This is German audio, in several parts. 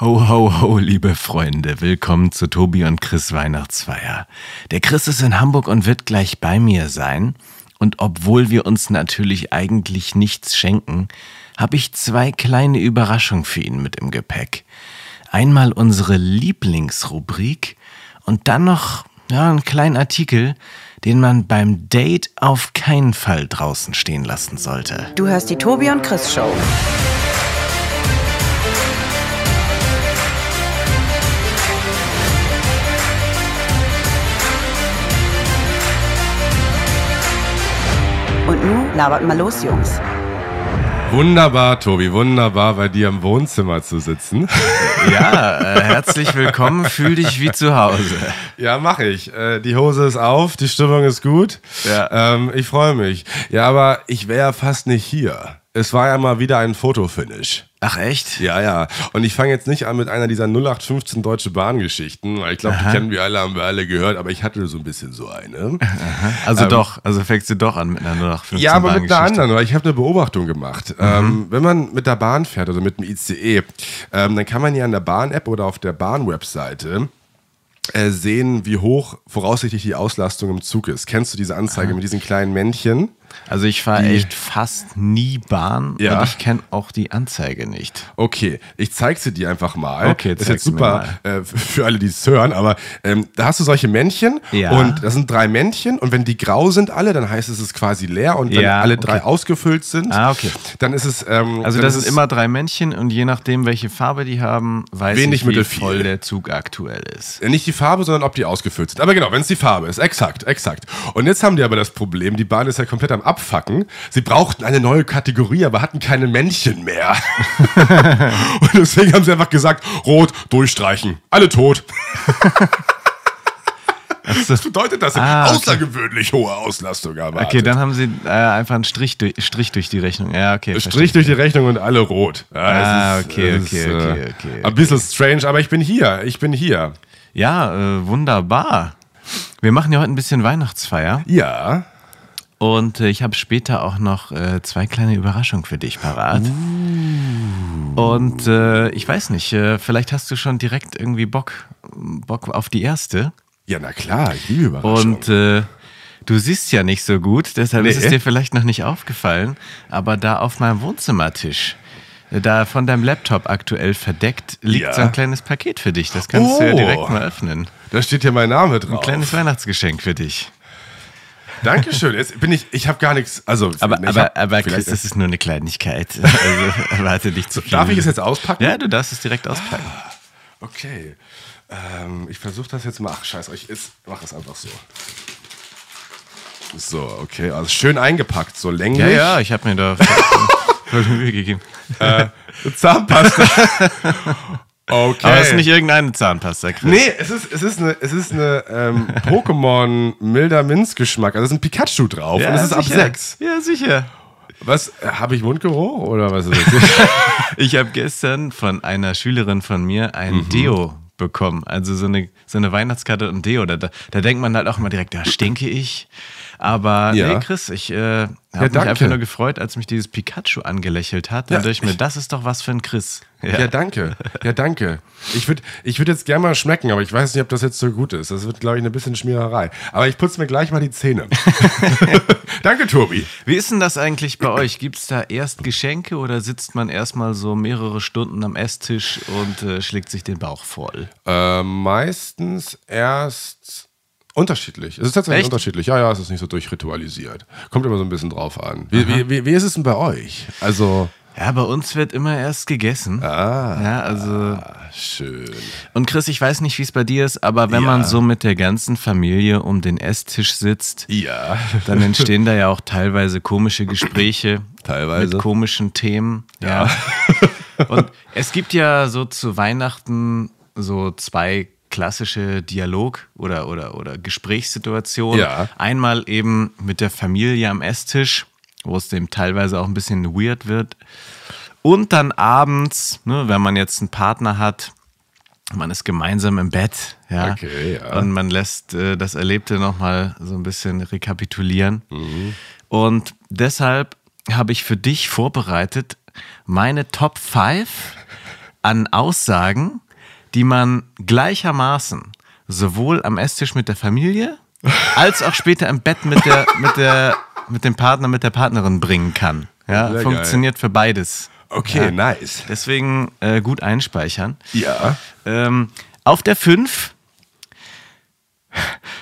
Ho, ho, ho, liebe Freunde, willkommen zu Tobi und Chris Weihnachtsfeier. Der Chris ist in Hamburg und wird gleich bei mir sein. Und obwohl wir uns natürlich eigentlich nichts schenken, habe ich zwei kleine Überraschungen für ihn mit im Gepäck. Einmal unsere Lieblingsrubrik und dann noch ja, einen kleinen Artikel, den man beim Date auf keinen Fall draußen stehen lassen sollte. Du hörst die Tobi und Chris Show. Und nun labert mal los, Jungs. Wunderbar, Tobi, wunderbar, bei dir im Wohnzimmer zu sitzen. Ja, äh, herzlich willkommen, fühl dich wie zu Hause. Ja, mache ich. Äh, die Hose ist auf, die Stimmung ist gut. Ja. Ähm, ich freue mich. Ja, aber ich wäre fast nicht hier. Es war ja mal wieder ein Fotofinish. Ach echt? Ja, ja. Und ich fange jetzt nicht an mit einer dieser 0815 Deutsche Bahn-Geschichten, weil ich glaube, die kennen wir alle, haben wir alle gehört, aber ich hatte so ein bisschen so eine. Also doch, also fängst du doch an mit einer 0815 Ja, aber mit einer anderen, weil ich habe eine Beobachtung gemacht. Ähm, wenn man mit der Bahn fährt oder mit dem ICE, ähm, dann kann man ja in der Bahn-App oder auf der Bahn-Webseite äh, sehen, wie hoch voraussichtlich die Auslastung im Zug ist. Kennst du diese Anzeige mit diesen kleinen Männchen? Also ich fahre echt fast nie Bahn Ja. und ich kenne auch die Anzeige nicht. Okay, ich zeig sie dir einfach mal. Okay, das ist jetzt super äh, für alle, die es hören, aber ähm, da hast du solche Männchen Ja. und das sind drei Männchen und wenn die grau sind alle, dann heißt es, es ist quasi leer und wenn Ja, alle drei okay. ausgefüllt sind, Ah, okay. dann ist es ähm, Also das sind immer drei Männchen und je nachdem, welche Farbe die haben, weiß Wenig ich, wie voll der Zug aktuell ist. Nicht die Farbe, sondern ob die ausgefüllt sind. Aber genau, wenn es die Farbe ist. Exakt, exakt. Und jetzt haben die aber das Problem, die Bahn ist ja komplett am Abfacken. Sie brauchten eine neue Kategorie, aber hatten keine Männchen mehr. Und deswegen haben sie einfach gesagt, rot, durchstreichen. Alle tot. Das bedeutet, dass sie Ah, okay. außergewöhnlich hohe Auslastung haben. Okay, dann haben sie äh, einfach einen Strich durch, Strich durch die Rechnung. Ja, okay. Strich durch die Rechnung und alle rot. Ja, Ah, ist- okay, okay, ist, okay, äh, okay, Ein bisschen strange, aber ich bin hier. Ich bin hier. Ja, äh, wunderbar. Wir machen ja heute ein bisschen Weihnachtsfeier Ja. Und äh, ich habe später auch noch äh, zwei kleine Überraschungen für dich parat. Und äh, ich weiß nicht, äh, vielleicht hast du schon direkt irgendwie Bock, Bock auf die erste. Ja, na klar, ich liebe Überraschungen. Und äh, du siehst ja nicht so gut, deshalb ist es Nee. dir vielleicht noch nicht aufgefallen. Aber da auf meinem Wohnzimmertisch, äh, da von deinem Laptop aktuell verdeckt, liegt Ja. so ein kleines Paket für dich. Das kannst du ja Oh. direkt mal öffnen. Da steht hier mein Name drauf. Ein kleines Weihnachtsgeschenk für dich. Dankeschön. Jetzt bin ich, ich habe gar nichts. Also, Aber, ich aber, hab aber Chris, das ist nur eine Kleinigkeit. Also erwarte dich zu viel. Darf ich es jetzt auspacken? Ja, du darfst es direkt auspacken. Okay. Ähm, ich versuche das jetzt mal. Ach, scheiß euch. Ist, mach es einfach so. So, okay. Also schön eingepackt, so länglich. Ja, ja, ich habe mir da voll Mühe gegeben. Zahnpasta. okay. Aber es ist nicht irgendeine Zahnpasta, Chris. Nee, es ist, es ist eine, es ist eine ähm, Pokémon milder Minzgeschmack. Also es ist ein Pikachu drauf und es ist ab sicher. 6. Ja, sicher. Was? äh, Habe ich Mundgeruch oder was ist das? Ich habe gestern von einer Schülerin von mir ein Mhm. Deo bekommen. Also so eine, so eine Weihnachtskarte und Deo. Da, da, da denkt man halt auch immer direkt, da stinke ich. Aber Ja. nee, Chris, ich äh, habe mich danke. einfach nur gefreut, als mich dieses Pikachu angelächelt hat. Dann Ja, dachte ich mir, das ist doch was für ein Chris. Ja, danke. Ja, danke. Ich würde ich würd jetzt gerne mal schmecken, aber ich weiß nicht, ob das jetzt so gut ist. Das wird, glaube ich, eine bisschen Schmiererei. Aber ich putze mir gleich mal die Zähne. danke, Tobi. Wie ist denn das eigentlich bei euch? Gibt es da erst Geschenke oder sitzt man erstmal so mehrere Stunden am Esstisch und äh, schlägt sich den Bauch voll? Äh, meistens erst unterschiedlich. Es ist tatsächlich Echt? unterschiedlich. Ja, ja, es ist nicht so durchritualisiert. Kommt immer so ein bisschen drauf an. Wie, wie, wie, wie ist es denn bei euch? Also, Ja, bei uns wird immer erst gegessen. ah, Ja, also. schön. Und Chris, ich weiß nicht, wie es bei dir ist, aber wenn Ja. man so mit der ganzen Familie um den Esstisch sitzt, Ja. dann entstehen da ja auch teilweise komische Gespräche. Teilweise. Mit komischen Themen. Ja. Und es gibt ja so zu Weihnachten so zwei klassische Dialog- oder, oder, oder Gesprächssituationen. Ja. Einmal eben mit der Familie am Esstisch, wo es dem teilweise auch ein bisschen weird wird. Und dann abends, ne, wenn man jetzt einen Partner hat, man ist gemeinsam im Bett, ja. Okay, ja. Und man lässt äh, das Erlebte nochmal so ein bisschen rekapitulieren. Und deshalb habe ich für dich vorbereitet meine Top 5 an Aussagen, die man gleichermaßen sowohl am Esstisch mit der Familie als auch später im Bett mit der, mit der, mit dem Partner, mit der Partnerin bringen kann. Ja, Sehr funktioniert für beides. Okay, Ja. nice. Deswegen äh, gut einspeichern. Ja. Ähm, auf der 5.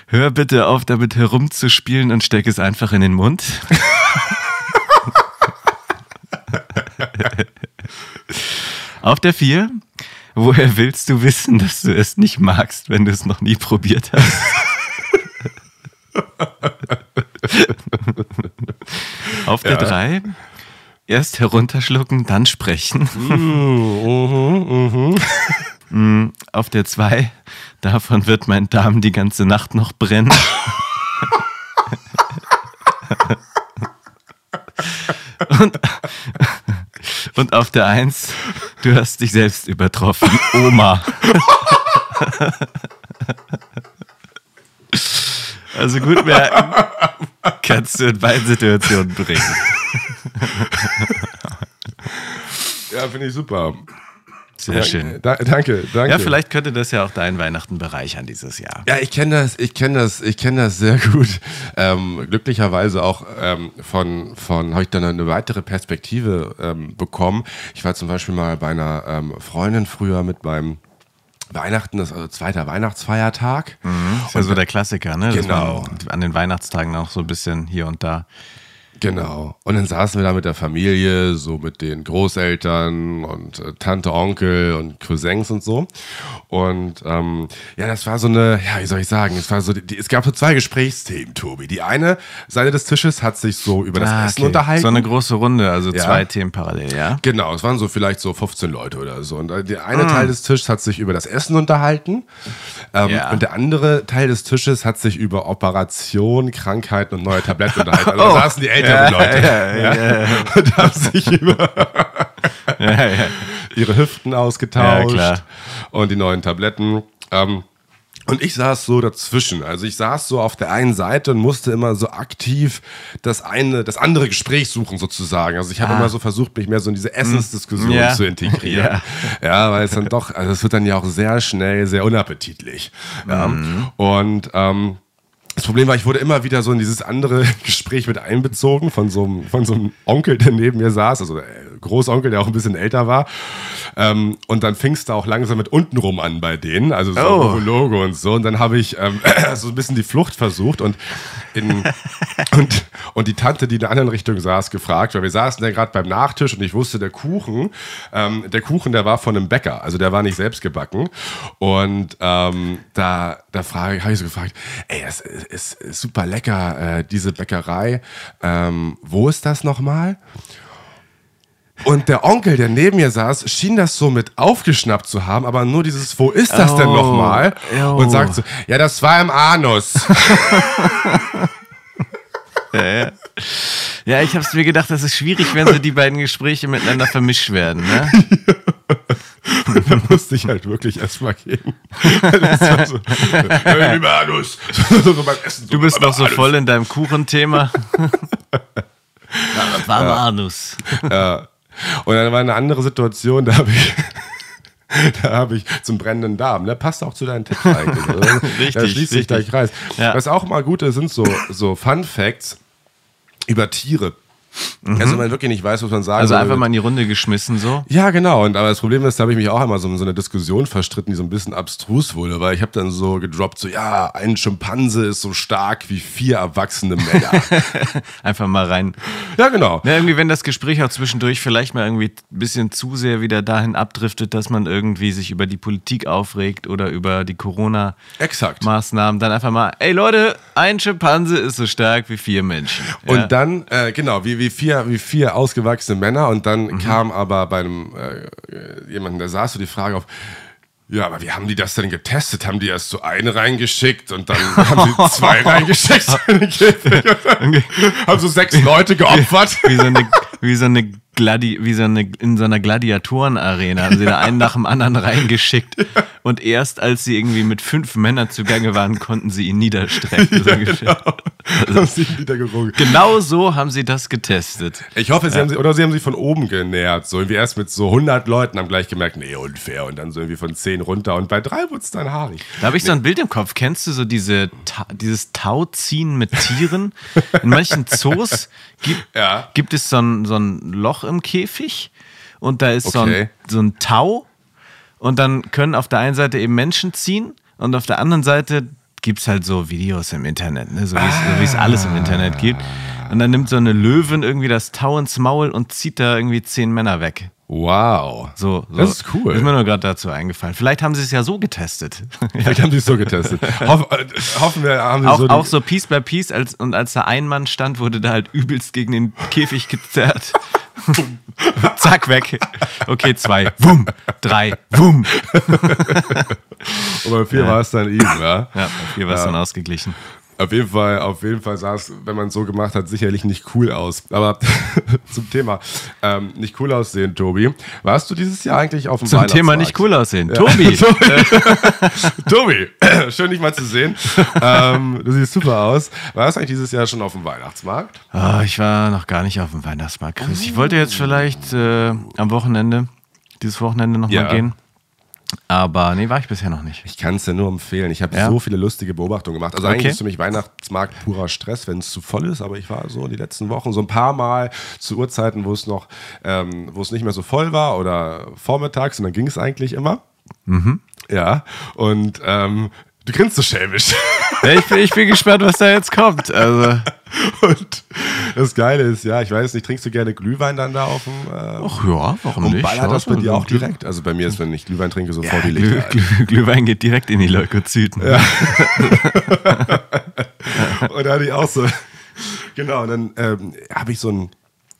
Hör bitte auf, damit herumzuspielen und steck es einfach in den Mund. auf der 4. Woher willst du wissen, dass du es nicht magst, wenn du es noch nie probiert hast? auf der 3. Erst herunterschlucken, dann sprechen. Mm, Auf der 2, davon wird mein Darm die ganze Nacht noch brennen. und, und auf der 1, du hast dich selbst übertroffen. Oma. Also gut merken, kannst du in beiden Situationen bringen. Ja, finde ich super. Sehr schön. Da, danke, danke. Ja, vielleicht könnte das ja auch deinen Weihnachten bereichern dieses Jahr. Ja, ich kenne das, ich kenne das, ich kenne das sehr gut. Ähm, glücklicherweise auch ähm, von, von habe ich dann eine weitere Perspektive ähm, bekommen. Ich war zum Beispiel mal bei einer ähm, Freundin früher mit meinem Weihnachten, das ist also zweiter Weihnachtsfeiertag. Das ist ja so der Klassiker, ne? Dass Genau. man an den Weihnachtstagen auch so ein bisschen hier und da. Genau. Und dann saßen wir da mit der Familie, so mit den Großeltern und äh, Tante, Onkel und Cousins und so. Und ähm, ja, das war so eine, ja, wie soll ich sagen, es war so, die, es gab so zwei Gesprächsthemen, Tobi. Die eine Seite des Tisches hat sich so über das Ah, Essen okay. unterhalten. So eine große Runde, also Ja. zwei Themen parallel, ja? Genau, es waren so vielleicht so 15 Leute oder so. Und äh, der eine Teil des Tisches hat sich über das Essen unterhalten. Ähm, Ja. Und der andere Teil des Tisches hat sich über Operation, Krankheiten und neue Tabletten unterhalten. Also da saßen die älteren Ja, Leute ja, ja, und haben sich über Ja, ja. ihre Hüften ausgetauscht Ja, und die neuen Tabletten. Ähm, und ich saß so dazwischen. Also ich saß so auf der einen Seite und musste immer so aktiv das eine, das andere Gespräch suchen sozusagen. Also ich habe immer so versucht, mich mehr so in diese Essensdiskussion Ah. Ja. zu integrieren. Ja. weil es dann doch, also es wird dann ja auch sehr schnell sehr unappetitlich. Ja. Mhm. Und ähm, das Problem war, ich wurde immer wieder so in dieses andere Gespräch mit einbezogen von so einem, von so einem Onkel, der neben mir saß, also der Großonkel, der auch ein bisschen älter war. Ähm, und dann fing es da auch langsam mit untenrum an bei denen, also so Oh. Monologe und so. Und dann habe ich ähm, so ein bisschen die Flucht versucht und in, und, und die Tante, die in der anderen Richtung saß, gefragt, weil wir saßen da gerade beim Nachtisch und ich wusste, der Kuchen, ähm, der Kuchen, der war von einem Bäcker, also der war nicht selbst gebacken. Und ähm, da, da habe ich so gefragt, ey, das ist super lecker, äh, diese Bäckerei. Ähm, wo ist das nochmal? Und der Onkel, der neben mir saß, schien das so mit aufgeschnappt zu haben, aber nur dieses, wo ist das denn Oh, nochmal? oh. Und sagt so, ja, das war im Anus. Ja, ich habe es mir gedacht, das ist schwierig, wenn so die beiden Gespräche miteinander vermischt werden. Ne? da musste ich halt wirklich erstmal gehen. Das war so, im Anus. So beim Essen, so Du bist noch so Anus. voll in deinem Kuchenthema. ja, das war ja. Anus. Ja. Und dann war eine andere Situation, da habe ich. Da habe ich zum brennenden Darm. Ne? Passt auch zu deinen Tipps eigentlich. Da Richtig, schließt sich gleich Kreis. Ja. Was auch mal gut ist, sind so, so Fun Facts über Tiere. Also wenn man wirklich nicht weiß, was man sagen Also einfach mal in die Runde geschmissen so. Ja, genau. Und aber das Problem ist, da habe ich mich auch einmal so in so eine Diskussion verstritten, die so ein bisschen abstrus wurde, weil ich habe dann so gedroppt, so ja, ein Schimpanse ist so stark wie vier erwachsene Männer. Einfach mal rein. ja, genau. Ne, irgendwie, wenn das Gespräch auch zwischendurch vielleicht mal irgendwie ein bisschen zu sehr wieder dahin abdriftet, dass man irgendwie sich über die Politik aufregt oder über die Corona-Maßnahmen, dann einfach mal, ey Leute, ein Schimpanse ist so stark wie vier Menschen. Und Ja. dann, äh, genau, wie, wie, vier, wie vier ausgewachsene Männer. Und dann Mhm. kam aber bei einem äh, jemanden, der saß so die Frage auf, ja, aber wie haben die das denn getestet? Haben die erst so eine reingeschickt und dann haben sie zwei reingeschickt? haben so sechs Leute geopfert. wie so eine, wie so eine Gladi, wie so eine, in so einer Gladiatorenarena haben sie da einen nach dem anderen reingeschickt. Und erst als sie irgendwie mit fünf Männern zugange waren, konnten sie ihn niederstrecken. so. Haben sieben Liter gerungen. Genau so haben sie das getestet. Ich hoffe, sie haben sie, oder sie haben sich von oben genähert. So irgendwie erst mit so 100 Leuten haben gleich gemerkt, nee, unfair. Und dann so irgendwie von 10 runter. Und bei drei wurde es dann haarig. Da habe ich so ein Bild im Kopf. Kennst du so diese, Ta dieses Tauziehen mit Tieren? In manchen Zoos gibt, Ja. gibt es so ein, so ein Loch im Käfig und da ist so, Okay. ein, so ein Tau und dann können auf der einen Seite eben Menschen ziehen und auf der anderen Seite gibt es halt so Videos im Internet, ne? so wie es so wie es alles im Internet gibt. Und dann nimmt so eine Löwin irgendwie das Tau ins Maul und zieht da irgendwie zehn Männer weg. Wow. So, so. Das ist cool. Ist mir nur gerade dazu eingefallen. Vielleicht haben sie es ja so getestet. Vielleicht haben sie es so getestet. Hoff, äh, hoffen wir, haben sie Auch, so. auch so Piece by Piece als, und als da ein Mann stand, wurde da halt übelst gegen den Käfig gezerrt. Zack, weg. Okay, zwei. Wumm. Drei. Wumm. Und bei vier war es dann ihm, ja? Ja, hier war es dann ausgeglichen. Auf jeden Fall, auf jeden Fall sah es, wenn man es so gemacht hat, sicherlich nicht cool aus. Aber zum Thema ähm, nicht cool aussehen, Tobi. Warst du dieses Jahr eigentlich auf dem Zum Thema nicht cool aussehen. Tobi. Tobi, schön dich mal zu sehen. ähm, du siehst super aus. Warst du eigentlich dieses Jahr schon auf dem Weihnachtsmarkt? Ah, ich war noch gar nicht auf dem Weihnachtsmarkt, Chris. Ich wollte jetzt vielleicht äh, am Wochenende, dieses Wochenende nochmal Ja. gehen. Aber nee, war ich bisher noch nicht. Ich kann es dir nur empfehlen. Ich habe Ja? so viele lustige Beobachtungen gemacht. Also Okay. eigentlich ist für mich Weihnachtsmarkt purer Stress, wenn es zu voll ist. Aber ich war so die letzten Wochen so ein paar Mal zu Uhrzeiten, wo es noch, ähm, wo es nicht mehr so voll war oder vormittags und dann ging es eigentlich immer. Mhm. Ja. Und ähm, du grinst so schelmisch. Ja, ich, bin, ich bin gespannt, was da jetzt kommt. Also, und das Geile ist, ja, ich weiß nicht, trinkst du gerne Glühwein dann da auf dem äh, ach ja, warum und nicht? ballert das bei Ja, dir auch Glüh- direkt? Also bei mir ist, wenn ich Glühwein trinke, Ja, sofort die Glüh, Lichter. ein. Glüh, Glühwein geht direkt in die Leukozyten. Und da hatte ich auch so. Genau, und dann ähm, habe ich so einen,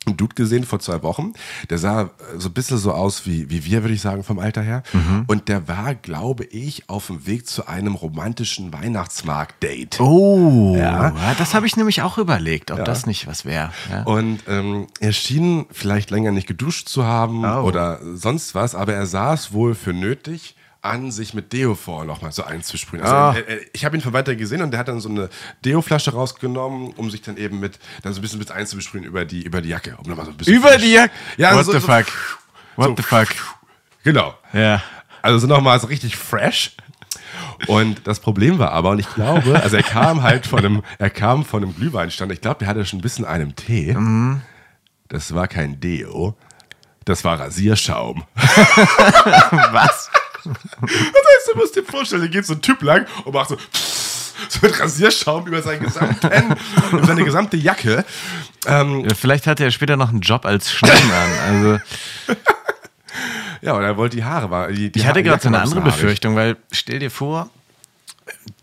einen Dude gesehen vor zwei Wochen. Der sah äh, so ein bisschen so aus wie, wie wir, würde ich sagen, vom Alter her. Mhm. Und der war, glaube ich, auf dem Weg zu einem romantischen Weihnachtsmarkt-Date. Oh, Ja. ja. das habe ich nämlich auch überlegt, ob das nicht was wäre. Ja. Und ähm, er schien vielleicht länger nicht geduscht zu haben Oh. oder sonst was, aber er sah es wohl für nötig, an sich mit Deo vorher nochmal so einzusprühen. Also Ah. er, er, ich habe ihn von weiter gesehen und der hat dann so eine Deo-Flasche rausgenommen, um sich dann eben mit dann so ein bisschen mit einzusprühen über die, über die Jacke. Um so Über die Jacke? Ja, What so, the so, fuck? What the fuck? Genau. Ja. Also so nochmal so richtig fresh. Und das Problem war aber, und ich glaube, also er kam halt von einem, er kam von einem Glühweinstand. Ich glaube, der hatte schon ein bisschen einem Tee. Mhm. Das war kein Deo. Das war Rasierschaum. Was? Das heißt, du musst dir vorstellen, da geht so ein Typ lang und macht so, so mit Rasierschaum über seinen gesamten, über seine gesamte Jacke. Ähm, Ja, Vielleicht hat er später noch einen Job als Schneemann. Also, ja, und er wollte die Haare. War, die, die ich hatte gerade so eine andere. Befürchtung, weil stell dir vor,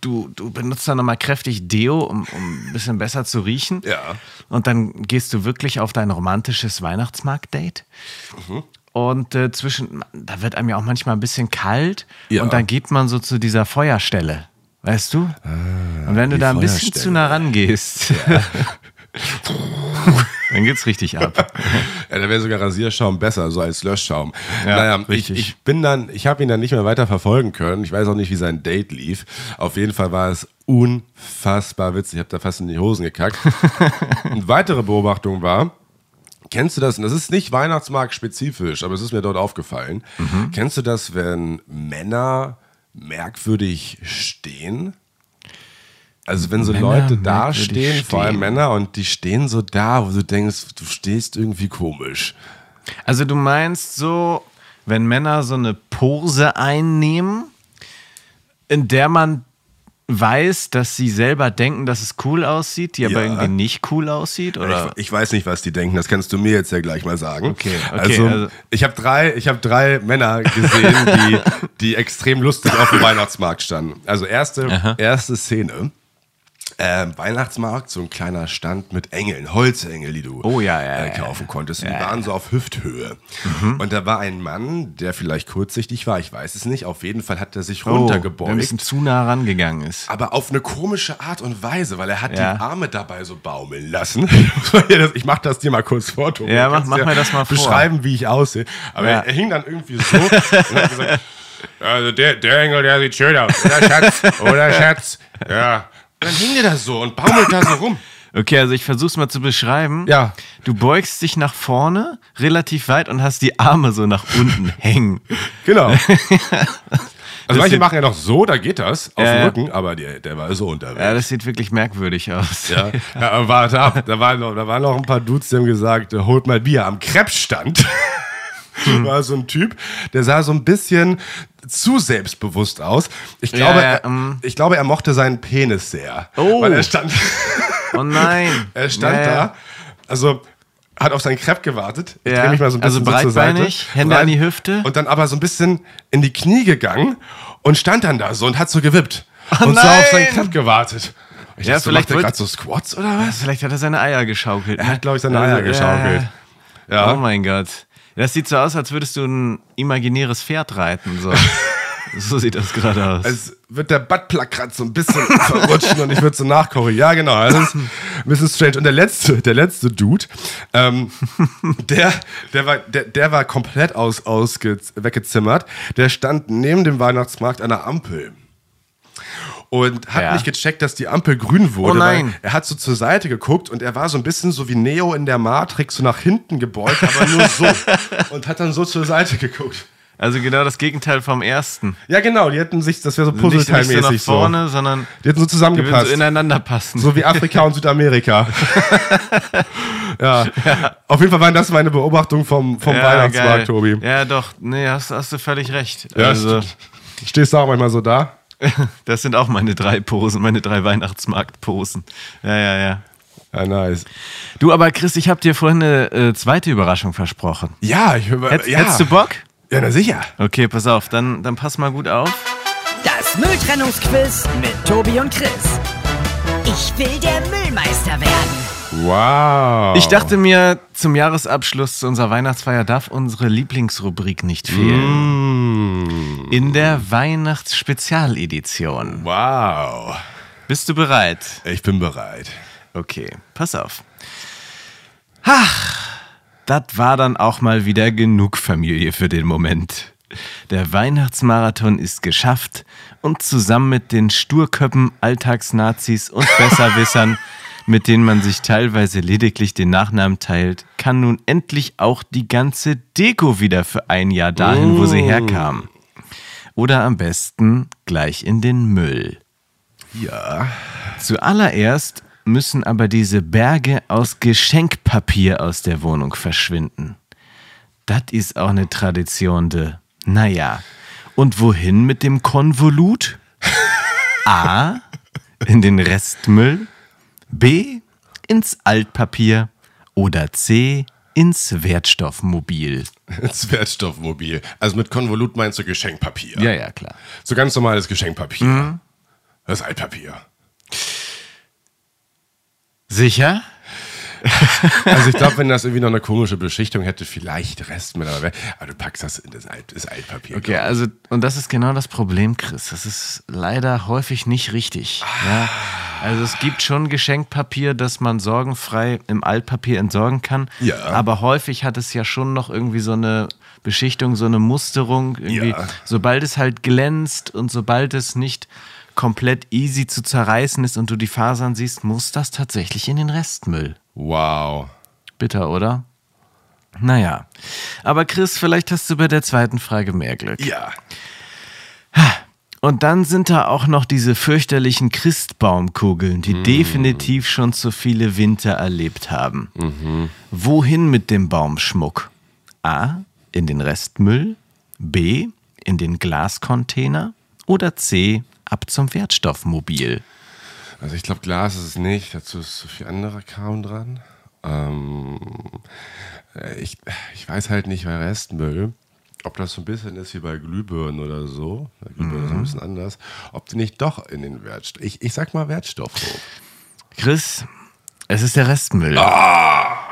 du, du benutzt dann nochmal kräftig Deo, um, um ein bisschen besser zu riechen. Ja. Und dann gehst du wirklich auf dein romantisches Weihnachtsmarkt-Date. Mhm. Und äh, zwischen, da wird einem ja auch manchmal ein bisschen kalt. Ja. Und dann geht man so zu dieser Feuerstelle. Weißt du? und wenn du da ein bisschen zu nah rangehst, dann geht's richtig ab. Ja, da wäre sogar Rasierschaum besser, so als Löschschaum. Ja, naja, ich, ich bin dann, ich habe ihn dann nicht mehr weiter verfolgen können. Ich weiß auch nicht, wie sein Date lief. Auf jeden Fall war es unfassbar witzig. Ich habe da fast in die Hosen gekackt. Eine weitere Beobachtung war, Kennst du das? Und das ist nicht Weihnachtsmarkt spezifisch, aber es ist mir dort aufgefallen. Mhm. Kennst du das, wenn Männer merkwürdig stehen? Also wenn so Männer Leute da merkwürdig stehen, vor allem. Männer, und die stehen so da, wo du denkst, du stehst irgendwie komisch. Also du meinst so, wenn Männer so eine Pose einnehmen, in der man weiß, dass sie selber denken, dass es cool aussieht, die aber Ja. irgendwie nicht cool aussieht? Oder? Ich, ich weiß nicht, was die denken, das kannst du mir jetzt ja gleich mal sagen. Okay, okay, also, also- ich habe drei, ich habe drei Männer gesehen, die, die extrem lustig auf dem Weihnachtsmarkt standen. Also erste, erste Szene. Ähm, Weihnachtsmarkt, so ein kleiner Stand mit Engeln, Holzengel, die du Oh, ja, ja, äh, ja, kaufen konntest. Und die waren so auf Hüfthöhe. Und da war ein Mann, der vielleicht kurzsichtig war, ich weiß es nicht. Auf jeden Fall hat er sich Oh, der ein runtergebeugt. bisschen zu nah rangegangen ist. aber auf eine komische Art und Weise, weil er hat Ja. die Arme dabei so baumeln lassen. ich mach das dir mal kurz vor, Tobi. Ja, mach- mach mir das mal vor. Beschreiben, wie ich aussehe. Aber Ja. er, er hing dann irgendwie so und hat gesagt, also der, der Engel, der sieht schön aus. Oder Schatz? Oder Schatz? Ja. Dann hing der da so und baumelt da so rum. Okay, also ich versuch's mal zu beschreiben. Ja. Du beugst dich nach vorne relativ weit und hast die Arme so nach unten hängen. Genau. Also manche machen ja noch so, da geht das, auf Ja, dem. Rücken, aber der, der war so unterwegs. Ja, das sieht wirklich merkwürdig aus. Ja, ja warte ab. Da waren, noch, da waren noch ein paar Dudes, die haben gesagt, holt mal Bier. Am Krebsstand war so ein Typ, der sah so ein bisschen zu selbstbewusst aus. Ich Ja, glaube, ja, er, ähm. ich glaube, er mochte seinen Penis sehr. Oh. Weil er stand, Oh nein. er stand Ja, ja. da, also hat auf seinen Crepe gewartet. Ich Ja. dreh mich mal so ein Also bisschen so Seite. breitbeinig, Hände an die Hüfte. Und dann aber so ein bisschen in die Knie gegangen und stand dann da so und hat so gewippt. und so nein. auf seinen Crepe gewartet. Ich Ja, dachte, so, vielleicht macht er gerade so Squats oder was? Vielleicht hat er seine Eier geschaukelt. Er ne? hat, glaube ich, seine Also, Eier geschaukelt. Ja. Ja. Oh mein Gott. Das sieht so aus, als würdest du ein imaginäres Pferd reiten. So, so sieht das gerade aus. Es wird der Buttplug gerade so ein bisschen verrutschen und ich würde so nachkochen. Ja, genau. Das ist ein bisschen strange. Und der letzte, der letzte Dude, ähm, der, der, war, der, der war komplett aus, aus weggezimmert. Der stand neben dem Weihnachtsmarkt an der Ampel. Und hat Ja. nicht gecheckt, dass die Ampel grün wurde. Oh nein. weil Er hat so zur Seite geguckt und er war so ein bisschen so wie Neo in der Matrix, so nach hinten gebeugt, aber nur so. Und hat dann so zur Seite geguckt. Also genau das Gegenteil vom ersten. Ja, genau, die hätten sich, das wäre so Also nicht, nicht so nach Puzzleteilmäßig so. vorne, sondern Die hätten so die zusammengepasst. so ineinander passen. So wie Afrika und Südamerika. ja. Auf jeden Fall waren das meine Beobachtungen vom, vom Weihnachtsmarkt, geil. Tobi. Ja, doch. Nee, hast, hast du völlig recht. Ja, also, Stehst du auch manchmal so da? das sind auch meine drei Posen, meine drei Weihnachtsmarktposen. Ja, ja, ja. Ja, nice. Du, aber Chris, ich habe dir vorhin eine äh, zweite Überraschung versprochen. Ja, ich Hätt, ja. Hättest du Bock? Ja, na sicher. Okay, pass auf, dann, dann pass mal gut auf. Das Mülltrennungsquiz mit Tobi und Chris. Ich will der Müllmeister werden. Wow. Ich dachte mir, zum Jahresabschluss zu unserer Weihnachtsfeier darf unsere Lieblingsrubrik nicht fehlen. Mm, In der Weihnachtsspezialedition. wow. Bist du bereit? Ich bin bereit. Okay, pass auf. Ach, das war dann auch mal wieder genug Familie für den Moment. Der Weihnachtsmarathon ist geschafft und zusammen mit den Sturköppen, Alltagsnazis und Besserwissern, mit denen man sich teilweise lediglich den Nachnamen teilt, kann nun endlich auch die ganze Deko wieder für ein Jahr dahin, wo sie herkam. Oder am besten gleich in den Müll. Ja. Zuallererst müssen aber diese Berge aus Geschenkpapier aus der Wohnung verschwinden. Das ist auch eine Tradition, de. Naja. Und wohin mit dem Konvolut? A. In den Restmüll. B. Ins Altpapier. Oder C. Ins Wertstoffmobil. Das Wertstoffmobil. Also mit Konvolut meinst du Geschenkpapier. Ja, ja, klar. So ganz normales Geschenkpapier. Mhm. Das Altpapier. Sicher? Also ich glaube, wenn das irgendwie noch eine komische Beschichtung hätte, vielleicht Restmüll. Aber, aber du packst das in das, Alt, das Altpapier. Okay, also, und das ist genau das Problem, Chris. Das ist leider häufig nicht richtig. Ja? Also es gibt schon Geschenkpapier, das man sorgenfrei im Altpapier entsorgen kann. Ja. Aber häufig hat es ja schon noch irgendwie so eine Beschichtung, so eine Musterung. Ja. Sobald es halt glänzt und sobald es nicht komplett easy zu zerreißen ist und du die Fasern siehst, muss das tatsächlich in den Restmüll. Wow. Bitter, oder? Naja. Aber Chris, vielleicht hast du bei der zweiten Frage mehr Glück. Ja. Und dann sind da auch noch diese fürchterlichen Christbaumkugeln, die definitiv schon zu viele Winter erlebt haben. Wohin mit dem Baumschmuck? A. In den Restmüll. B. In den Glascontainer. Oder C. Ab zum Wertstoffmobil. Also ich glaube, Glas ist es nicht. Dazu ist zu viel anderer Kram dran. Ähm, äh, ich, ich weiß halt nicht bei Restmüll, ob das so ein bisschen ist wie bei Glühbirnen oder so. Bei Glühbirnen ist ein bisschen anders. Ob die nicht doch in den Wertstoff... Ich, ich sag mal Wertstoffhof. Chris, es ist der Restmüll.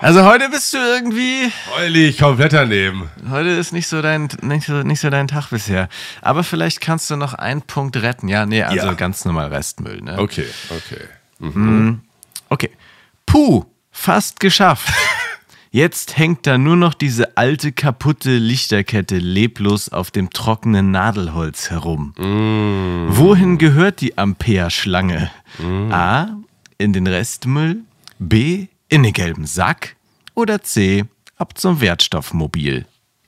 Also heute bist du irgendwie ich komplett daneben. Heute ist nicht so dein nicht so, nicht so dein Tag bisher. Aber vielleicht kannst du noch einen Punkt retten. Ja, nee, also Ja. ganz normal Restmüll. Ne? Okay, okay. Okay. Puh, fast geschafft. Jetzt hängt da nur noch diese alte kaputte Lichterkette leblos auf dem trockenen Nadelholz herum. Wohin gehört die Ampere-Schlange? A. In den Restmüll. B. In den gelben Sack. Oder C. Ab zum Wertstoffmobil.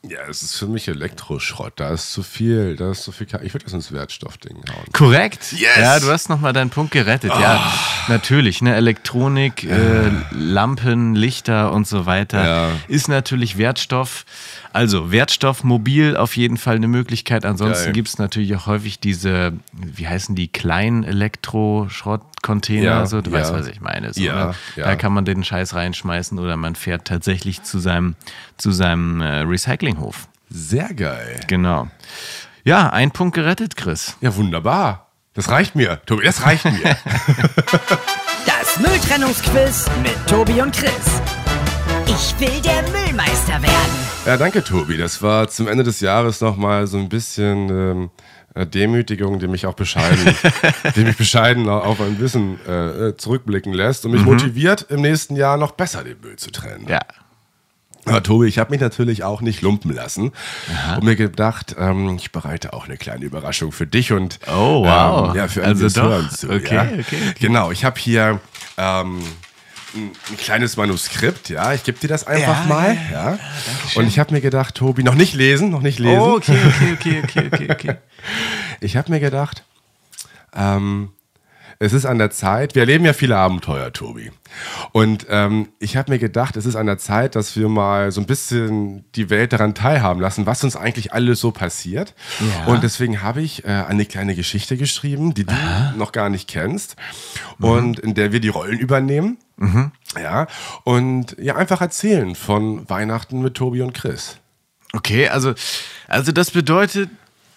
Ja, es ist für mich Elektroschrott. Da ist zu viel, da ist zu viel. Ka ich würde das ins Wertstoffding hauen. Korrekt. Yes. Ja, du hast nochmal deinen Punkt gerettet. Ja, natürlich. Ne? Elektronik, äh, Lampen, Lichter und so weiter Ja. ist natürlich Wertstoff. Also Wertstoff, mobil auf jeden Fall eine Möglichkeit. Ansonsten gibt es natürlich auch häufig diese, wie heißen die, kleinen Elektroschrottcontainer. Ja, so, du ja. weißt, was ich meine. So, Ja, ne? ja. Da kann man den Scheiß reinschmeißen oder man fährt tatsächlich zu seinem, zu seinem äh, Recyclinghof. Sehr geil. Genau. Ja, ein Punkt gerettet, Chris. Ja, wunderbar. Das reicht mir. Tobi, das reicht mir. Das Mülltrennungsquiz mit Tobi und Chris. Ich will der Müllmeister werden. ja, danke, Tobi. Das war zum Ende des Jahres nochmal so ein bisschen ähm, äh, Demütigung, die mich auch bescheiden, die mich bescheiden au- auf ein Wissen äh, äh, zurückblicken lässt und mich motiviert, im nächsten Jahr noch besser den Müll zu trennen. Ja. Aber Tobi, ich habe mich natürlich auch nicht lumpen lassen und mir gedacht, ähm, ich bereite auch eine kleine Überraschung für dich und Oh, wow. ähm, ja, für Also doch. Hören zu. Okay, ja. okay, okay. Genau, ich habe hier ähm, ein, ein kleines Manuskript, ja, ich gebe dir das einfach Ja, mal, ja. und ich habe mir gedacht, Tobi, noch nicht lesen, noch nicht lesen. Oh, okay, okay, okay, okay, okay, okay. Ich habe mir gedacht, ähm, es ist an der Zeit, wir erleben ja viele Abenteuer, Tobi. Und ähm, ich habe mir gedacht, es ist an der Zeit, dass wir mal so ein bisschen die Welt daran teilhaben lassen, was uns eigentlich alles so passiert. Ja. Und deswegen habe ich äh, eine kleine Geschichte geschrieben, die du noch gar nicht kennst und in der wir die Rollen übernehmen. Ja, und ja, einfach erzählen von Weihnachten mit Tobi und Chris. Okay, also, also das bedeutet,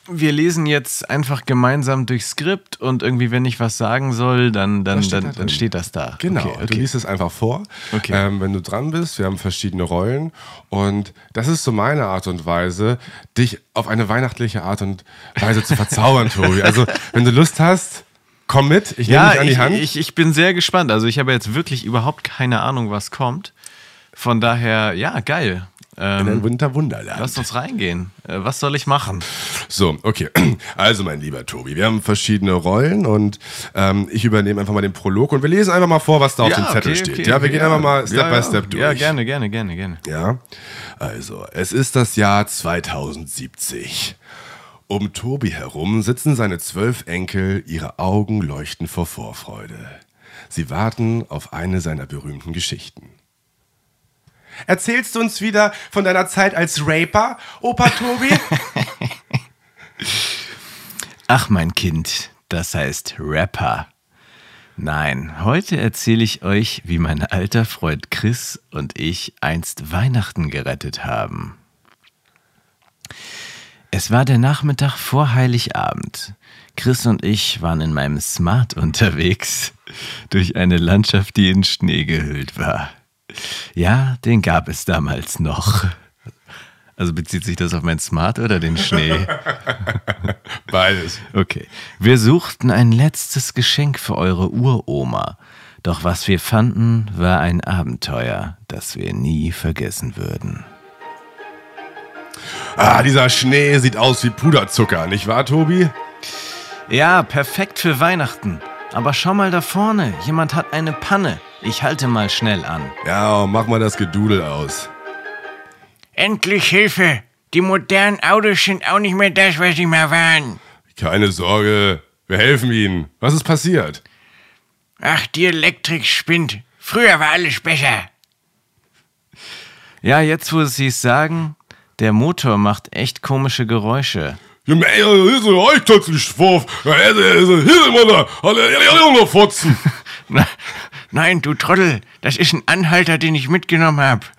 wir lesen jetzt einfach gemeinsam durchs Skript und irgendwie, wenn ich was sagen soll, dann, dann, steht da dann, dann drin. steht das da. Genau, Okay, du okay. liest es einfach vor, Okay. ähm, wenn du dran bist. Wir haben verschiedene Rollen und das ist so meine Art und Weise, dich auf eine weihnachtliche Art und Weise zu verzaubern, Tobi. Also, wenn du Lust hast, komm mit, ich nehme Ja, dich an die ich, Hand. ich, ich bin sehr gespannt. Also ich habe jetzt wirklich überhaupt keine Ahnung, was kommt. Von daher, ja, geil. In Ähm, ein Winterwunderland. lass uns reingehen. Äh, was soll ich machen? So, okay. Also, mein lieber Tobi, wir haben verschiedene Rollen und ähm, ich übernehme einfach mal den Prolog und wir lesen einfach mal vor, was da auf dem Zettel okay, steht. okay, ja, wir gehen einfach mal Step Ja, by ja. Step durch. Ja, gerne, gerne, gerne, gerne. Ja, also es ist das Jahr 2070. Um Tobi herum sitzen seine zwölf Enkel, ihre Augen leuchten vor Vorfreude. Sie warten auf eine seiner berühmten Geschichten. Erzählst du uns wieder von deiner Zeit als Raper, Opa Tobi? Ach, mein Kind, das heißt Rapper. Nein, heute erzähle ich euch, wie mein alter Freund Chris und ich einst Weihnachten gerettet haben. Es war der Nachmittag vor Heiligabend. Chris und ich waren in meinem Smart unterwegs durch eine Landschaft, die in Schnee gehüllt war. Ja, den gab es damals noch. Also bezieht sich das auf mein Smart oder den Schnee? Beides. Okay. Wir suchten ein letztes Geschenk für eure Uroma. Doch was wir fanden, war ein Abenteuer, das wir nie vergessen würden. Ah, dieser Schnee sieht aus wie Puderzucker, nicht wahr, Tobi? Ja, perfekt für Weihnachten. Aber schau mal da vorne, jemand hat eine Panne. Ich halte mal schnell an. Ja, mach mal das Gedudel aus. Endlich Hilfe! Die modernen Autos sind auch nicht mehr das, was sie mal waren. Keine Sorge, wir helfen Ihnen. Was ist passiert? Ach, die Elektrik spinnt. Früher war alles besser. Ja, jetzt wo sie es sagen, der Motor macht echt komische Geräusche. Nein, du Trottel, das ist ein Anhalter, den ich mitgenommen hab.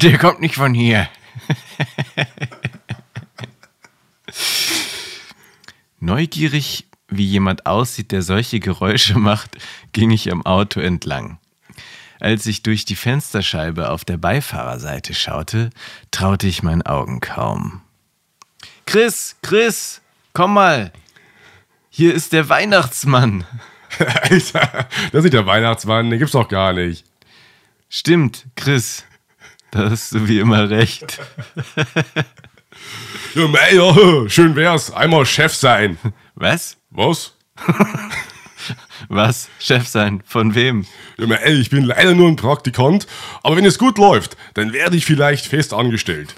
Der kommt nicht von hier. Neugierig, wie jemand aussieht, der solche Geräusche macht, ging ich am Auto entlang. Als ich durch die Fensterscheibe auf der Beifahrerseite schaute, traute ich meinen Augen kaum. Chris, Chris, komm mal. Hier ist der Weihnachtsmann. Alter, das ist nicht der Weihnachtsmann, den gibt's doch gar nicht. Stimmt, Chris. Da hast du wie immer recht. Ja, ja, schön wär's. Einmal Chef sein. Was? Was? Was? Chef sein? Von wem? Ja, mei, ich bin leider nur ein Praktikant, aber wenn es gut läuft, dann werde ich vielleicht fest angestellt.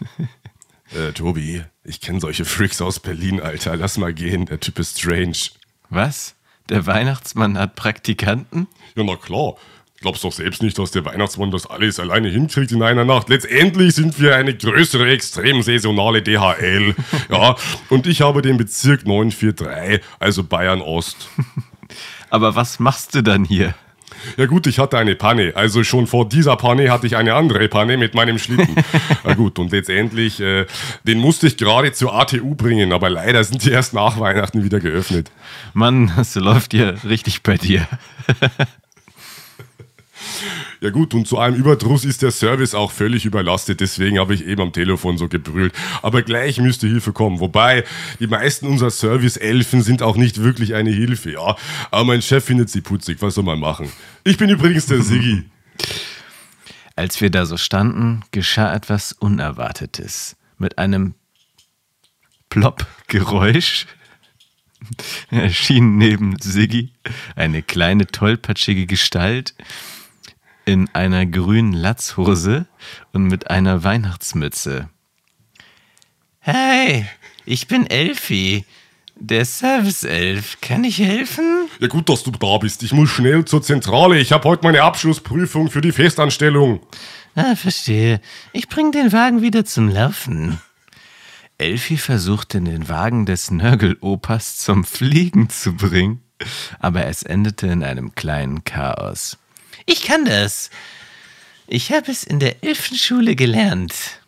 äh, Tobi, ich kenne solche Freaks aus Berlin, Alter. Lass mal gehen, der Typ ist strange. Was? Der Weihnachtsmann hat Praktikanten? Ja, na klar. Glaubst doch selbst nicht, dass der Weihnachtsmann das alles alleine hinkriegt in einer Nacht. Letztendlich sind wir eine größere, extrem saisonale DHL. ja, und ich habe den Bezirk 943, also Bayern Ost. Aber was machst du dann hier? Ja gut, ich hatte eine Panne. Also schon vor dieser Panne hatte ich eine andere Panne mit meinem Schlitten. Na gut, und letztendlich, äh, den musste ich gerade zur ATU bringen, aber leider sind die erst nach Weihnachten wieder geöffnet. Mann, das läuft ja richtig bei dir. Ja gut, und zu allem Überdruss ist der Service auch völlig überlastet, deswegen habe ich eben am Telefon so gebrüllt. Aber gleich müsste Hilfe kommen. Wobei, die meisten unserer Service-Elfen sind auch nicht wirklich eine Hilfe, ja. Aber mein Chef findet sie putzig, was soll man machen? Ich bin übrigens der Siggi. Als wir da so standen, geschah etwas Unerwartetes. Mit einem Plopp-Geräusch erschien neben Siggi eine kleine tollpatschige Gestalt in einer grünen Latzhose und mit einer Weihnachtsmütze. Hey, ich bin Elfi, der Service-Elf. Kann ich helfen? Ja gut, dass du da bist. Ich muss schnell zur Zentrale. Ich habe heute meine Abschlussprüfung für die Festanstellung. Ah, verstehe. Ich bring den Wagen wieder zum Laufen. Elfi versuchte den Wagen des Nörgelopas zum Fliegen zu bringen, aber es endete in einem kleinen Chaos. Ich kann das. Ich habe es in der Elfenschule gelernt.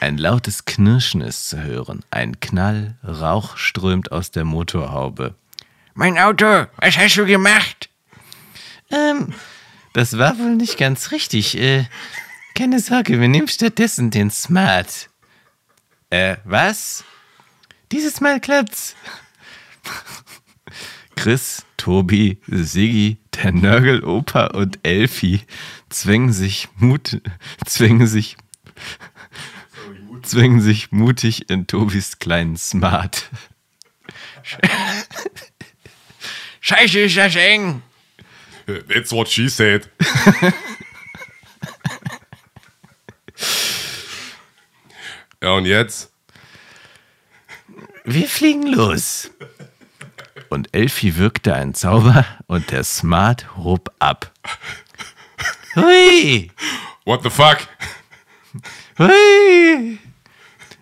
Ein lautes Knirschen ist zu hören. Ein Knall, Rauch strömt aus der Motorhaube. Mein Auto, was hast du gemacht? Ähm, das war wohl nicht ganz richtig. Äh, keine Sorge, wir nehmen stattdessen den Smart. Äh, was? Dieses Mal klappt's. Chris, Tobi, Siggi, der Nörgelopa und Elfi zwängen sich Mut, zwängen sich, zwängen sich mutig in Tobis kleinen Smart. Scheiße, eng. That's what she said. ja, und jetzt? Wir fliegen los. Und Elfi wirkte einen Zauber und der Smart hob ab. Hui! What the fuck? Hui!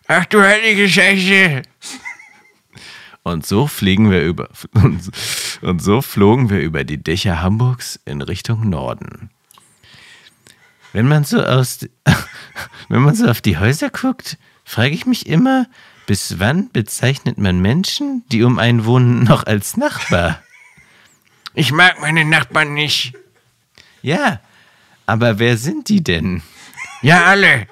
Ach du heilige Scheiße. Und so fliegen wir über und, so flogen wir über die Dächer Hamburgs in Richtung Norden. Wenn man so aus wenn man so auf die Häuser guckt, frage ich mich immer, bis wann bezeichnet man Menschen, die um einen wohnen, noch als Nachbar? Ich mag meine Nachbarn nicht. Ja, aber wer sind die denn? Ja, alle.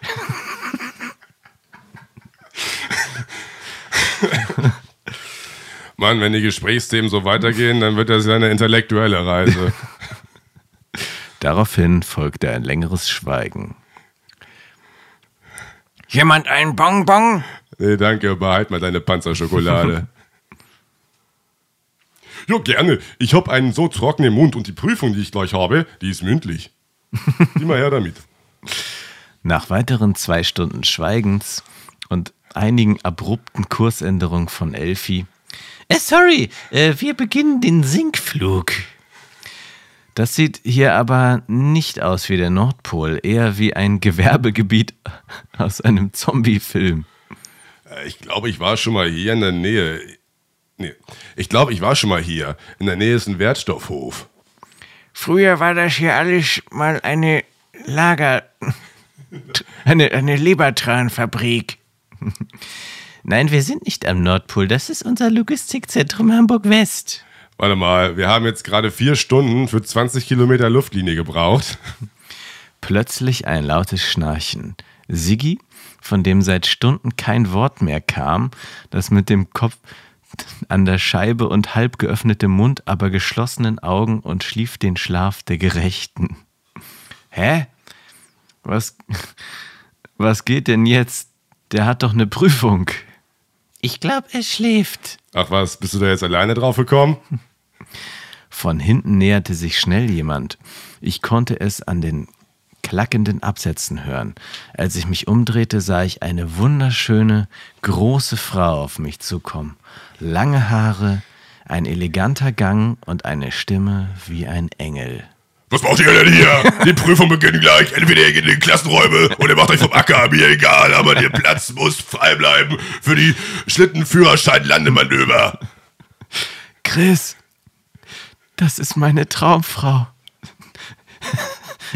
Mann, wenn die Gesprächsthemen so weitergehen, dann wird das ja eine intellektuelle Reise. Daraufhin folgte ein längeres Schweigen. Jemand einen Bonbon? Nee, danke, behalt mal deine Panzerschokolade. ja, gerne. Ich habe einen so trockenen Mund und die Prüfung, die ich gleich habe, die ist mündlich. Geh mal her damit. Nach weiteren zwei Stunden Schweigens und einigen abrupten Kursänderungen von Elfi. Äh, sorry, äh, wir beginnen den Sinkflug. Das sieht hier aber nicht aus wie der Nordpol, eher wie ein Gewerbegebiet aus einem Zombie-Film. Ich glaube, ich war schon mal hier in der Nähe. Nee, ich glaube, ich war schon mal hier. In der Nähe ist ein Wertstoffhof. Früher war das hier alles mal eine Lager. Eine, eine Lebertranfabrik. Nein, wir sind nicht am Nordpol, das ist unser Logistikzentrum Hamburg-West. Warte mal, wir haben jetzt gerade vier Stunden für 20 Kilometer Luftlinie gebraucht. Plötzlich ein lautes Schnarchen. Siggi, von dem seit Stunden kein Wort mehr kam, das mit dem Kopf an der Scheibe und halb geöffnetem Mund, aber geschlossenen Augen und schlief den Schlaf der Gerechten. Hä? Was, was geht denn jetzt? Der hat doch eine Prüfung. Ich glaube, er schläft. Ach was, bist du da jetzt alleine drauf gekommen? Von hinten näherte sich schnell jemand. Ich konnte es an den klackenden Absätzen hören. Als ich mich umdrehte, sah ich eine wunderschöne, große Frau auf mich zukommen. Lange Haare, ein eleganter Gang und eine Stimme wie ein Engel. Was macht ihr denn hier? Die Prüfung beginnt gleich. Entweder ihr geht in die Klassenräume oder ihr macht euch vom Acker. Mir egal, aber der Platz muss frei bleiben für die Schlittenführerschein-Landemanöver. Chris, das ist meine Traumfrau.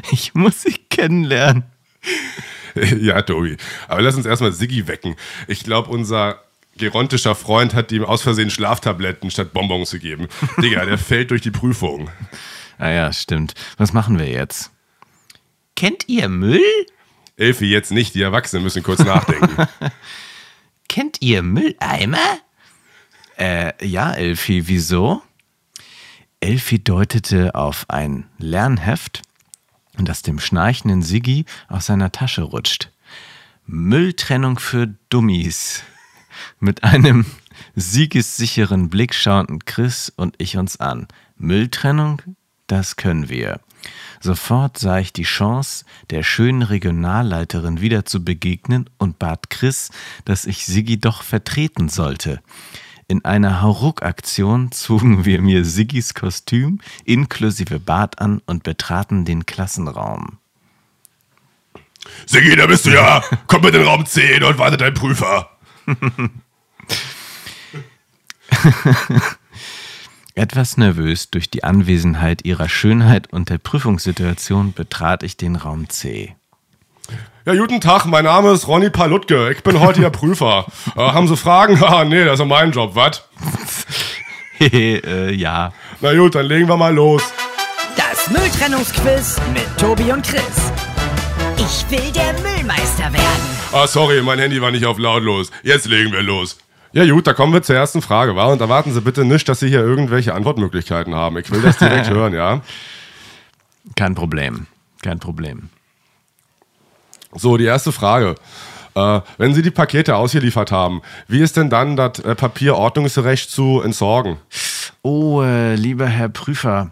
Ich muss sie kennenlernen. Ja, Tobi. Aber lass uns erstmal Siggi wecken. Ich glaube, unser gerontischer Freund hat ihm aus Versehen Schlaftabletten statt Bonbons gegeben. Digga, der fällt durch die Prüfung. Ah ja, stimmt. Was machen wir jetzt? Kennt ihr Müll? Elfi, jetzt nicht. Die Erwachsenen müssen kurz nachdenken. Kennt ihr Mülleimer? Äh, ja, Elfi, wieso? Elfi deutete auf ein Lernheft, das dem schnarchenden Siggi aus seiner Tasche rutscht. Mülltrennung für Dummies. Mit einem siegessicheren Blick schauten Chris und ich uns an. Mülltrennung? Das können wir. Sofort sah ich die Chance, der schönen Regionalleiterin wieder zu begegnen und bat Chris, dass ich Siggi doch vertreten sollte. In einer Hauruck-Aktion zogen wir mir Siggis Kostüm inklusive Bart an und betraten den Klassenraum. Siggi, da bist du ja. Komm mit in den Raum 10 und warte dein Prüfer. Etwas nervös durch die Anwesenheit ihrer Schönheit und der Prüfungssituation betrat ich den Raum C. Ja, guten Tag, mein Name ist Ronny Palutke. Ich bin heute Ihr Prüfer. Äh, haben Sie Fragen? Ah, nee, das ist mein Job, was? äh, ja. Na gut, dann legen wir mal los. Das Mülltrennungsquiz mit Tobi und Chris. Ich will der Müllmeister werden. Ah, sorry, mein Handy war nicht auf lautlos. Jetzt legen wir los. Ja gut, da kommen wir zur ersten Frage, wa? Und erwarten Sie bitte nicht, dass Sie hier irgendwelche Antwortmöglichkeiten haben. Ich will das direkt hören, ja? Kein Problem. Kein Problem. So, die erste Frage. Äh, wenn Sie die Pakete ausgeliefert haben, wie ist denn dann das äh, Papier ordnungsgerecht zu entsorgen? Oh, äh, lieber Herr Prüfer,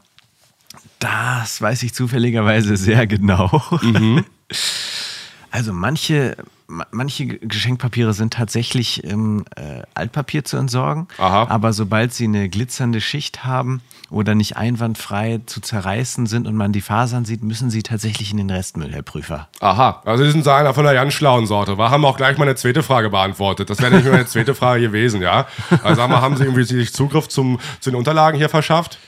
das weiß ich zufälligerweise sehr genau. Also manche, ma- manche Geschenkpapiere sind tatsächlich im äh, Altpapier zu entsorgen, Aha. aber sobald sie eine glitzernde Schicht haben oder nicht einwandfrei zu zerreißen sind und man die Fasern sieht, müssen sie tatsächlich in den Restmüll, Herr Prüfer. Aha, also Sie sind so einer von der ganz schlauen Sorte. Wir haben auch gleich meine zweite Frage beantwortet. Das wäre nämlich meine zweite Frage gewesen, ja? Also haben Sie irgendwie sich Zugriff zum, zu den Unterlagen hier verschafft?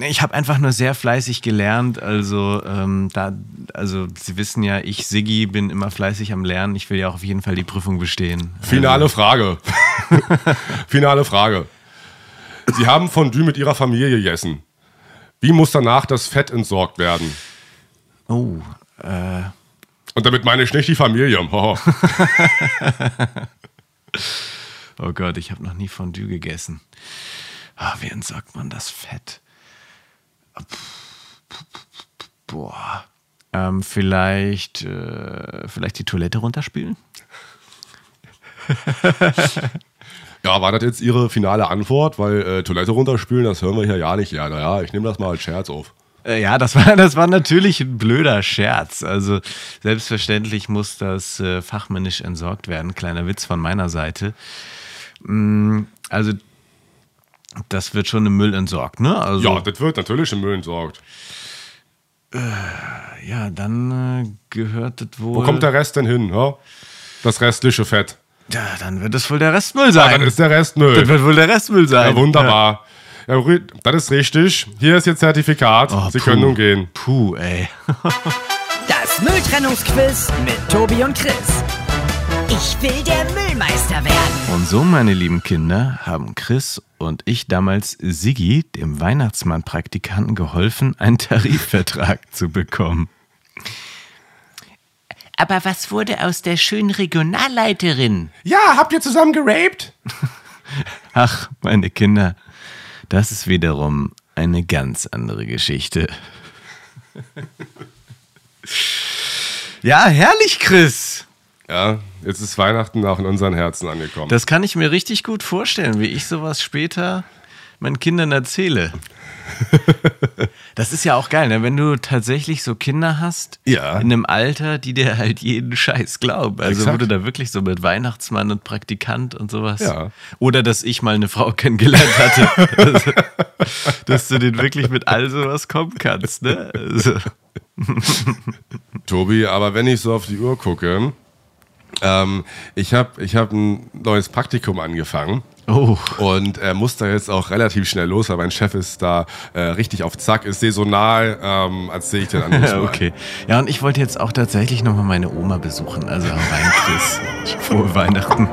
Ich habe einfach nur sehr fleißig gelernt. Also, ähm, da, also Sie wissen ja, ich, Siggi, bin immer fleißig am Lernen. Ich will ja auch auf jeden Fall die Prüfung bestehen. Finale Frage. Finale Frage. Sie haben Fondue mit Ihrer Familie gegessen. Wie muss danach das Fett entsorgt werden? Oh, äh, Und damit meine ich nicht die Familie. Hoho. oh Gott, ich habe noch nie Fondue gegessen. Ah, wie entsorgt man das Fett? Boah. Ähm, vielleicht, äh, vielleicht die Toilette runterspülen? Ja, war das jetzt Ihre finale Antwort? Weil äh, Toilette runterspülen, das hören wir hier ja nicht. Ja, ich nehme das mal als Scherz auf. Äh, ja, das war, das war natürlich ein blöder Scherz. Also selbstverständlich muss das äh, fachmännisch entsorgt werden. Kleiner Witz von meiner Seite. Mm, also das wird schon im Müll entsorgt, ne? Also, Ja, das wird natürlich im Müll entsorgt. ja dann äh, gehört das wohl. Wo kommt der Rest denn hin? Ja? Das restliche Fett. Ja, dann wird es wohl der Restmüll Ja, sein. das ist der Restmüll. das wird wohl der Restmüll sein. Ja, wunderbar. Ja, Rü- das ist richtig. Hier ist Ihr Zertifikat. Oh, Sie puh. können nun gehen. Puh, ey. Das Mülltrennungsquiz mit Tobi und Chris. Ich will der Müllmeister werden. Und so, meine lieben Kinder, haben Chris und ich damals Siggi, dem Weihnachtsmann-Praktikanten, geholfen, einen Tarifvertrag zu bekommen. Aber was wurde aus der schönen Regionalleiterin? Ja, habt ihr zusammen geraped? Ach, meine Kinder, das ist wiederum eine ganz andere Geschichte. Ja, herrlich, Chris. Ja, jetzt ist Weihnachten auch in unseren Herzen angekommen. Das kann ich mir richtig gut vorstellen, wie ich sowas später meinen Kindern erzähle. Das ist ja auch geil, ne? wenn du tatsächlich so Kinder hast, Ja. in einem Alter, die dir halt jeden Scheiß glauben. Also Exakt. wo du da wirklich so mit Weihnachtsmann und Praktikant und sowas. Ja. Oder dass ich mal eine Frau kennengelernt hatte. also, dass du den wirklich mit all sowas kommen kannst. Ne? Also, Tobi, aber wenn ich so auf die Uhr gucke, ähm, ich habe ich hab ein neues Praktikum angefangen. oh. Und er muss da jetzt auch relativ schnell los, weil mein Chef ist da äh, richtig auf Zack, ist saisonal, ähm, erzähle ich dir dann nicht Ja, okay. Ja, und ich wollte jetzt auch tatsächlich nochmal meine Oma besuchen. Also rein, Chris. Frohe Weihnachten.